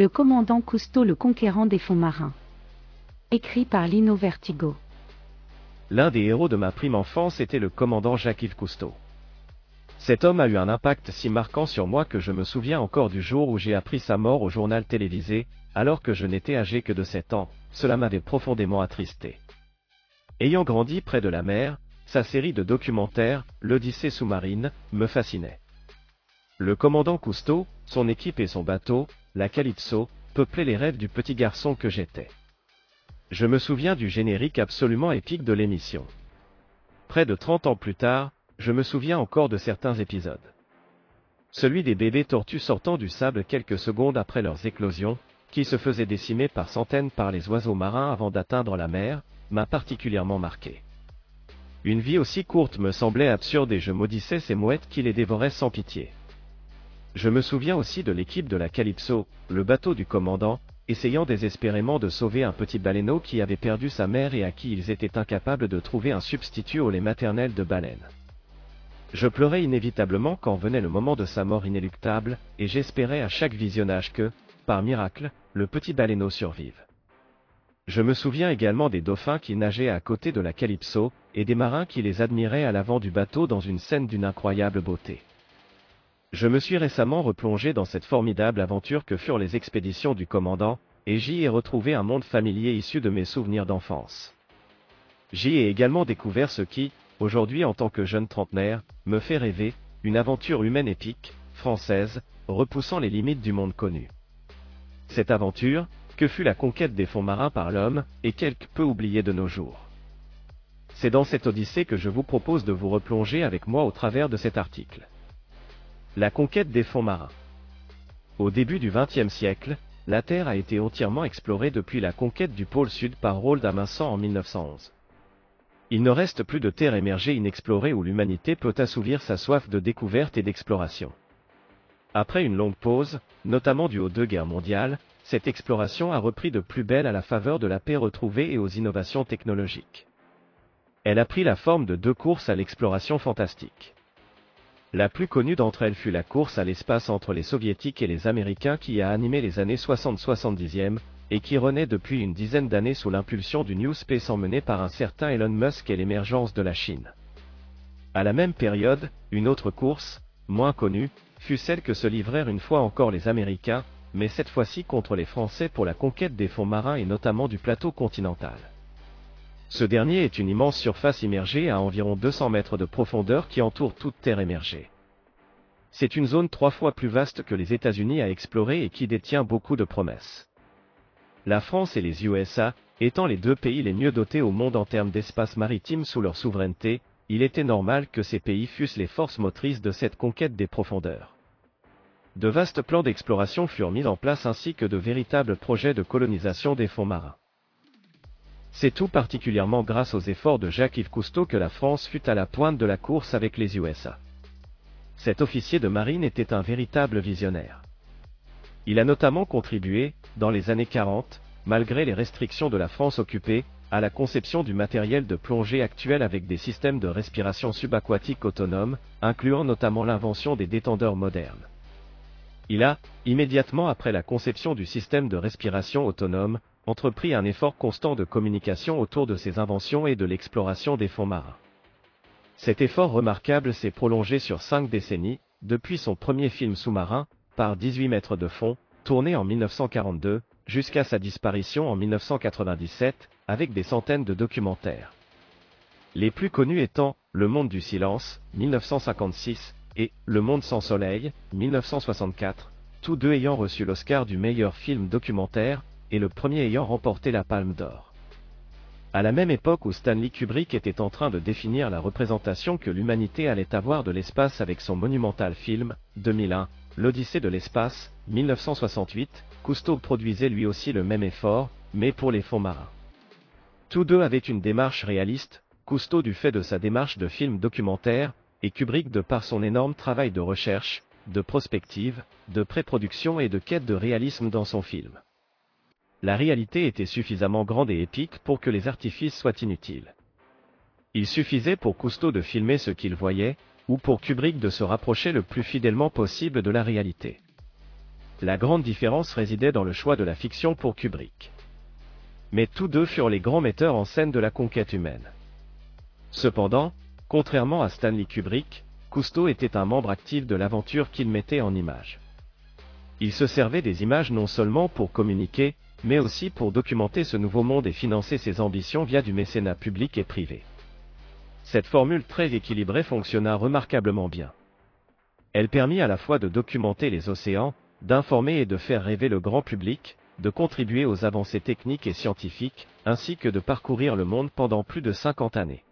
Le commandant Cousteau le conquérant des fonds marins. Écrit par Lino Vertigo. L'un des héros de ma prime enfance était le commandant Jacques-Yves Cousteau. Cet homme a eu un impact si marquant sur moi que je me souviens encore du jour où j'ai appris sa mort au journal télévisé, alors que je n'étais âgé que de 7 ans, cela m'avait profondément attristé. Ayant grandi près de la mer, sa série de documentaires, l'Odyssée sous-marine, me fascinait. Le commandant Cousteau, son équipe et son bateau, la Calypso, peuplaient les rêves du petit garçon que j'étais. Je me souviens du générique absolument épique de l'émission. Près de 30 ans plus tard, je me souviens encore de certains épisodes. Celui des bébés tortues sortant du sable quelques secondes après leurs éclosions, qui se faisaient décimer par centaines par les oiseaux marins avant d'atteindre la mer, m'a particulièrement marqué. Une vie aussi courte me semblait absurde et je maudissais ces mouettes qui les dévoraient sans pitié. Je me souviens aussi de l'équipe de la Calypso, le bateau du commandant, essayant désespérément de sauver un petit baleineau qui avait perdu sa mère et à qui ils étaient incapables de trouver un substitut au lait maternel de baleine. Je pleurais inévitablement quand venait le moment de sa mort inéluctable, et j'espérais à chaque visionnage que, par miracle, le petit baleineau survive. Je me souviens également des dauphins qui nageaient à côté de la Calypso, et des marins qui les admiraient à l'avant du bateau dans une scène d'une incroyable beauté. Je me suis récemment replongé dans cette formidable aventure que furent les expéditions du commandant, et j'y ai retrouvé un monde familier issu de mes souvenirs d'enfance. J'y ai également découvert ce qui, aujourd'hui en tant que jeune trentenaire, me fait rêver, une aventure humaine épique, française, repoussant les limites du monde connu. Cette aventure, que fut la conquête des fonds marins par l'homme, est quelque peu oubliée de nos jours. C'est dans cette odyssée que je vous propose de vous replonger avec moi au travers de cet article. La conquête des fonds marins. Au début du XXe siècle, la Terre a été entièrement explorée depuis la conquête du pôle sud par Roald Amundsen en 1911. Il ne reste plus de terre émergée inexplorée où l'humanité peut assouvir sa soif de découverte et d'exploration. Après une longue pause, notamment due aux deux guerres mondiales, cette exploration a repris de plus belle à la faveur de la paix retrouvée et aux innovations technologiques. Elle a pris la forme de deux courses à l'exploration fantastique. La plus connue d'entre elles fut la course à l'espace entre les soviétiques et les américains qui a animé les années 60-70e, et qui renaît depuis une dizaine d'années sous l'impulsion du New Space emmené par un certain Elon Musk et l'émergence de la Chine. À la même période, une autre course, moins connue, fut celle que se livrèrent une fois encore les Américains, mais cette fois-ci contre les Français pour la conquête des fonds marins et notamment du plateau continental. Ce dernier est une immense surface immergée à environ 200 mètres de profondeur qui entoure toute terre émergée. C'est une zone trois fois plus vaste que les États-Unis à explorer et qui détient beaucoup de promesses. La France et les USA, étant les deux pays les mieux dotés au monde en termes d'espace maritime sous leur souveraineté, il était normal que ces pays fussent les forces motrices de cette conquête des profondeurs. De vastes plans d'exploration furent mis en place ainsi que de véritables projets de colonisation des fonds marins. C'est tout particulièrement grâce aux efforts de Jacques-Yves Cousteau que la France fut à la pointe de la course avec les USA. Cet officier de marine était un véritable visionnaire. Il a notamment contribué, dans les années 40, malgré les restrictions de la France occupée, à la conception du matériel de plongée actuel avec des systèmes de respiration subaquatique autonomes, incluant notamment l'invention des détendeurs modernes. Il a, immédiatement après la conception du système de respiration autonome, entrepris un effort constant de communication autour de ses inventions et de l'exploration des fonds marins. Cet effort remarquable s'est prolongé sur cinq décennies, depuis son premier film sous-marin, par 18 mètres de fond, tourné en 1942, jusqu'à sa disparition en 1997, avec des centaines de documentaires. Les plus connus étant Le Monde du Silence, 1956, et Le Monde sans Soleil, 1964, tous deux ayant reçu l'Oscar du meilleur film documentaire, et le premier ayant remporté la Palme d'Or. À la même époque où Stanley Kubrick était en train de définir la représentation que l'humanité allait avoir de l'espace avec son monumental film, 2001, L'Odyssée de l'espace, 1968, Cousteau produisait lui aussi le même effort, mais pour les fonds marins. Tous deux avaient une démarche réaliste, Cousteau du fait de sa démarche de film documentaire, et Kubrick de par son énorme travail de recherche, de prospective, de pré-production et de quête de réalisme dans son film la réalité était suffisamment grande et épique pour que les artifices soient inutiles. Il suffisait pour Cousteau de filmer ce qu'il voyait, ou pour Kubrick de se rapprocher le plus fidèlement possible de la réalité. la grande différence résidait dans le choix de la fiction pour Kubrick. Mais tous deux furent les grands metteurs en scène de la conquête humaine. Cependant, contrairement à Stanley Kubrick, Cousteau était un membre actif de l'aventure qu'il mettait en image. Il se servait des images non seulement pour communiquer, mais aussi pour documenter ce nouveau monde et financer ses ambitions via du mécénat public et privé. Cette formule très équilibrée fonctionna remarquablement bien. Elle permit à la fois de documenter les océans, d'informer et de faire rêver le grand public, de contribuer aux avancées techniques et scientifiques, ainsi que de parcourir le monde pendant plus de 50 années.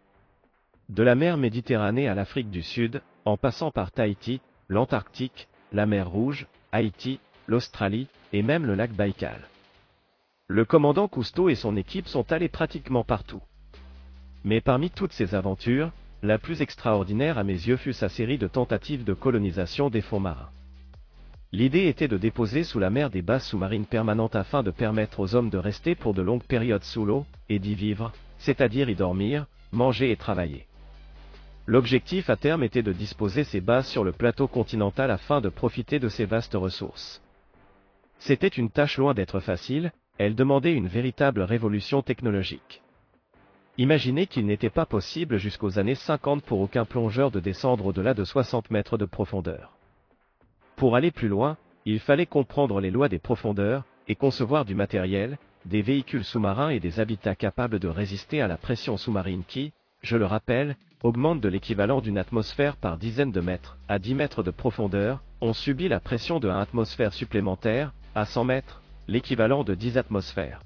De la mer Méditerranée à l'Afrique du Sud, en passant par Tahiti, l'Antarctique, la mer Rouge, Haïti, l'Australie, et même le lac Baïkal. Le commandant Cousteau et son équipe sont allés pratiquement partout. Mais parmi toutes ces aventures, la plus extraordinaire à mes yeux fut sa série de tentatives de colonisation des fonds marins. L'idée était de déposer sous la mer des bases sous-marines permanentes afin de permettre aux hommes de rester pour de longues périodes sous l'eau, et d'y vivre, c'est-à-dire y dormir, manger et travailler. L'objectif à terme était de disposer ces bases sur le plateau continental afin de profiter de ces vastes ressources. C'était une tâche loin d'être facile, elle demandait une véritable révolution technologique. Imaginez qu'il n'était pas possible jusqu'aux années 50 pour aucun plongeur de descendre au-delà de 60 mètres de profondeur. Pour aller plus loin, il fallait comprendre les lois des profondeurs, et concevoir du matériel, des véhicules sous-marins et des habitats capables de résister à la pression sous-marine qui, je le rappelle, augmente de l'équivalent d'une atmosphère par dizaines de mètres, à 10 mètres de profondeur, on subit la pression de 1 atmosphère supplémentaire, à 100 mètres, l'équivalent de 10 atmosphères.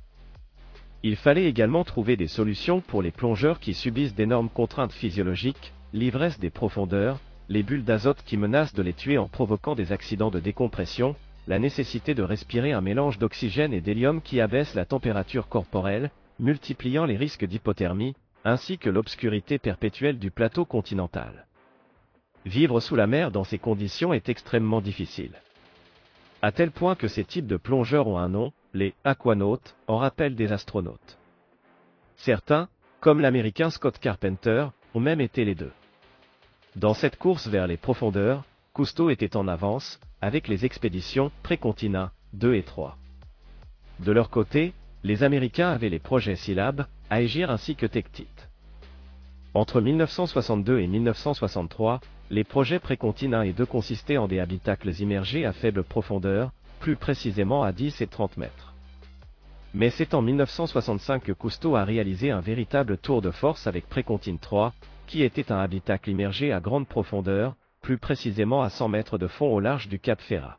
Il fallait également trouver des solutions pour les plongeurs qui subissent d'énormes contraintes physiologiques, l'ivresse des profondeurs, les bulles d'azote qui menacent de les tuer en provoquant des accidents de décompression, la nécessité de respirer un mélange d'oxygène et d'hélium qui abaisse la température corporelle, multipliant les risques d'hypothermie, ainsi que l'obscurité perpétuelle du plateau continental. Vivre sous la mer dans ces conditions est extrêmement difficile. À tel point que ces types de plongeurs ont un nom, les aquanautes, en rappellent des astronautes. Certains, comme l'américain Scott Carpenter, ont même été les deux. Dans cette course vers les profondeurs, Cousteau était en avance, avec les expéditions Précontina 2 et 3. De leur côté, les Américains avaient les projets Syllab, Aegir ainsi que Tectite. Entre 1962 et 1963, les projets Précontina et 2 consistaient en des habitacles immergés à faible profondeur, plus précisément à 10 et 30 mètres. Mais c'est en 1965 que Cousteau a réalisé un véritable tour de force avec Précontine 3, qui était un habitacle immergé à grande profondeur, plus précisément à 100 mètres de fond au large du Cap Ferrat.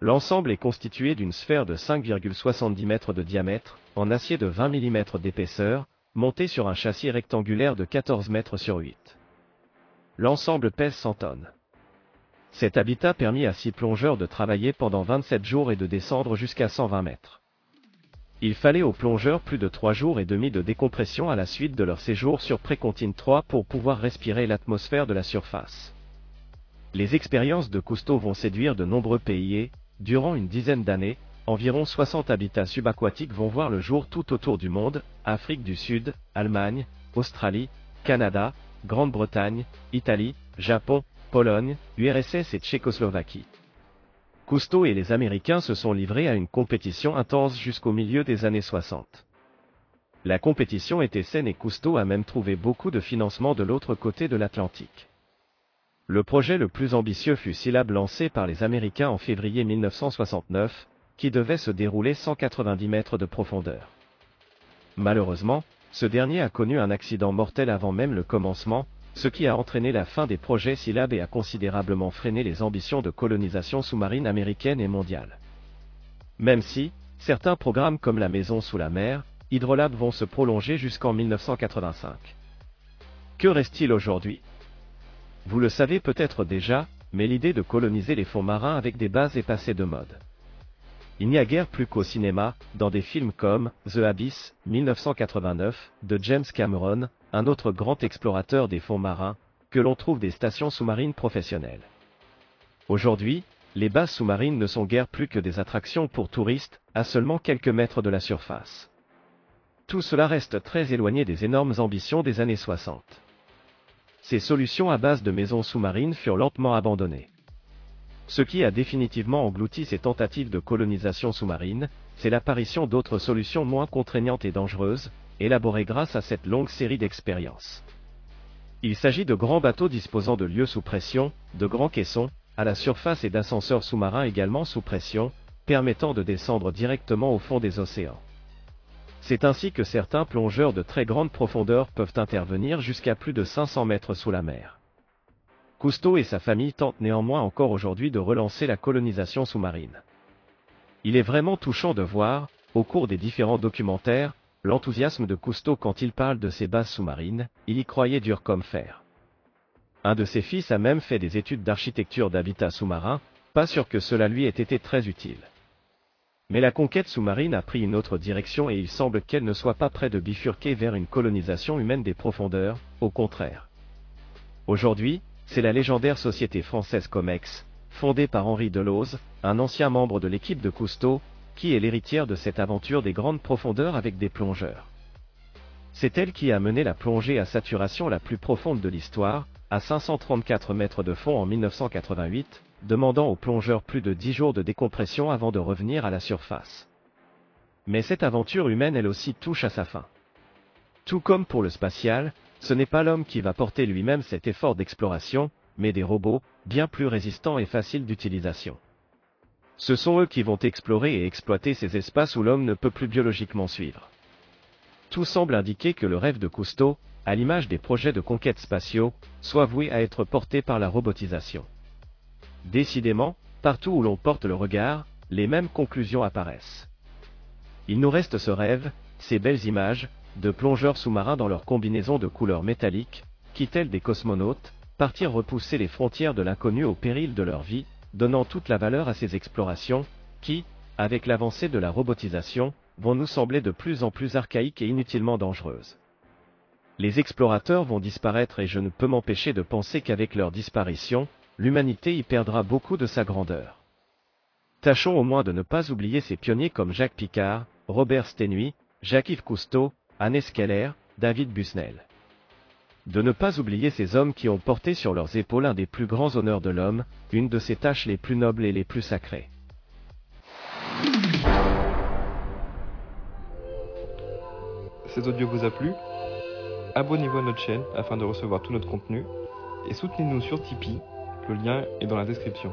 L'ensemble est constitué d'une sphère de 5,70 mètres de diamètre, en acier de 20 mm d'épaisseur, montée sur un châssis rectangulaire de 14 mètres sur 8. L'ensemble pèse 100 tonnes. Cet habitat permit à six plongeurs de travailler pendant 27 jours et de descendre jusqu'à 120 mètres. Il fallait aux plongeurs plus de 3 jours et demi de décompression à la suite de leur séjour sur Précontine 3 pour pouvoir respirer l'atmosphère de la surface. Les expériences de Cousteau vont séduire de nombreux pays et, durant une dizaine d'années, environ 60 habitats subaquatiques vont voir le jour tout autour du monde, Afrique du Sud, Allemagne, Australie, Canada, Grande-Bretagne, Italie, Japon, Pologne, URSS et Tchécoslovaquie. Cousteau et les Américains se sont livrés à une compétition intense jusqu'au milieu des années 60. La compétition était saine et Cousteau a même trouvé beaucoup de financement de l'autre côté de l'Atlantique. Le projet le plus ambitieux fut Syllab lancé par les Américains en février 1969, qui devait se dérouler 190 mètres de profondeur. Malheureusement, ce dernier a connu un accident mortel avant même le commencement, ce qui a entraîné la fin des projets Syllab et a considérablement freiné les ambitions de colonisation sous-marine américaine et mondiale. Même si, certains programmes comme la Maison sous la mer, Hydrolab vont se prolonger jusqu'en 1985. Que reste-t-il aujourd'hui? Vous le savez peut-être déjà, mais l'idée de coloniser les fonds marins avec des bases est passée de mode. Il n'y a guère plus qu'au cinéma, dans des films comme The Abyss, 1989, de James Cameron, un autre grand explorateur des fonds marins, que l'on trouve des stations sous-marines professionnelles. Aujourd'hui, les bases sous-marines ne sont guère plus que des attractions pour touristes, à seulement quelques mètres de la surface. Tout cela reste très éloigné des énormes ambitions des années 60. Ces solutions à base de maisons sous-marines furent lentement abandonnées. Ce qui a définitivement englouti ces tentatives de colonisation sous-marine, c'est l'apparition d'autres solutions moins contraignantes et dangereuses, élaborées grâce à cette longue série d'expériences. Il s'agit de grands bateaux disposant de lieux sous pression, de grands caissons, à la surface et d'ascenseurs sous-marins également sous pression, permettant de descendre directement au fond des océans. C'est ainsi que certains plongeurs de très grande profondeur peuvent intervenir jusqu'à plus de 500 mètres sous la mer. Cousteau et sa famille tentent néanmoins encore aujourd'hui de relancer la colonisation sous-marine. Il est vraiment touchant de voir, au cours des différents documentaires, l'enthousiasme de Cousteau quand il parle de ses bases sous-marines, il y croyait dur comme fer. Un de ses fils a même fait des études d'architecture d'habitat sous-marin, pas sûr que cela lui ait été très utile. Mais la conquête sous-marine a pris une autre direction et il semble qu'elle ne soit pas près de bifurquer vers une colonisation humaine des profondeurs, au contraire. Aujourd'hui, c'est la légendaire société française Comex, fondée par Henri Delose, un ancien membre de l'équipe de Cousteau, qui est l'héritière de cette aventure des grandes profondeurs avec des plongeurs. C'est elle qui a mené la plongée à saturation la plus profonde de l'histoire, à 534 mètres de fond en 1988, demandant aux plongeurs plus de 10 jours de décompression avant de revenir à la surface. Mais cette aventure humaine elle aussi touche à sa fin. Tout comme pour le spatial, ce n'est pas l'homme qui va porter lui-même cet effort d'exploration, mais des robots, bien plus résistants et faciles d'utilisation. Ce sont eux qui vont explorer et exploiter ces espaces où l'homme ne peut plus biologiquement suivre. Tout semble indiquer que le rêve de Cousteau, à l'image des projets de conquête spatiaux, soit voué à être porté par la robotisation. Décidément, partout où l'on porte le regard, les mêmes conclusions apparaissent. Il nous reste ce rêve, ces belles images, de plongeurs sous-marins dans leur combinaison de couleurs métalliques, qui tels des cosmonautes, partir repousser les frontières de l'inconnu au péril de leur vie, donnant toute la valeur à ces explorations, qui, avec l'avancée de la robotisation, vont nous sembler de plus en plus archaïques et inutilement dangereuses. Les explorateurs vont disparaître et je ne peux m'empêcher de penser qu'avec leur disparition, l'humanité y perdra beaucoup de sa grandeur. Tâchons au moins de ne pas oublier ces pionniers comme Jacques Picard, Robert Stenuy, Jacques-Yves Cousteau, Anne Keller, David Busnel. De ne pas oublier ces hommes qui ont porté sur leurs épaules un des plus grands honneurs de l'homme, une de ses tâches les plus nobles et les plus sacrées. Cet audio vous a plu? Abonnez-vous à notre chaîne afin de recevoir tout notre contenu et soutenez-nous sur Tipeee, le lien est dans la description.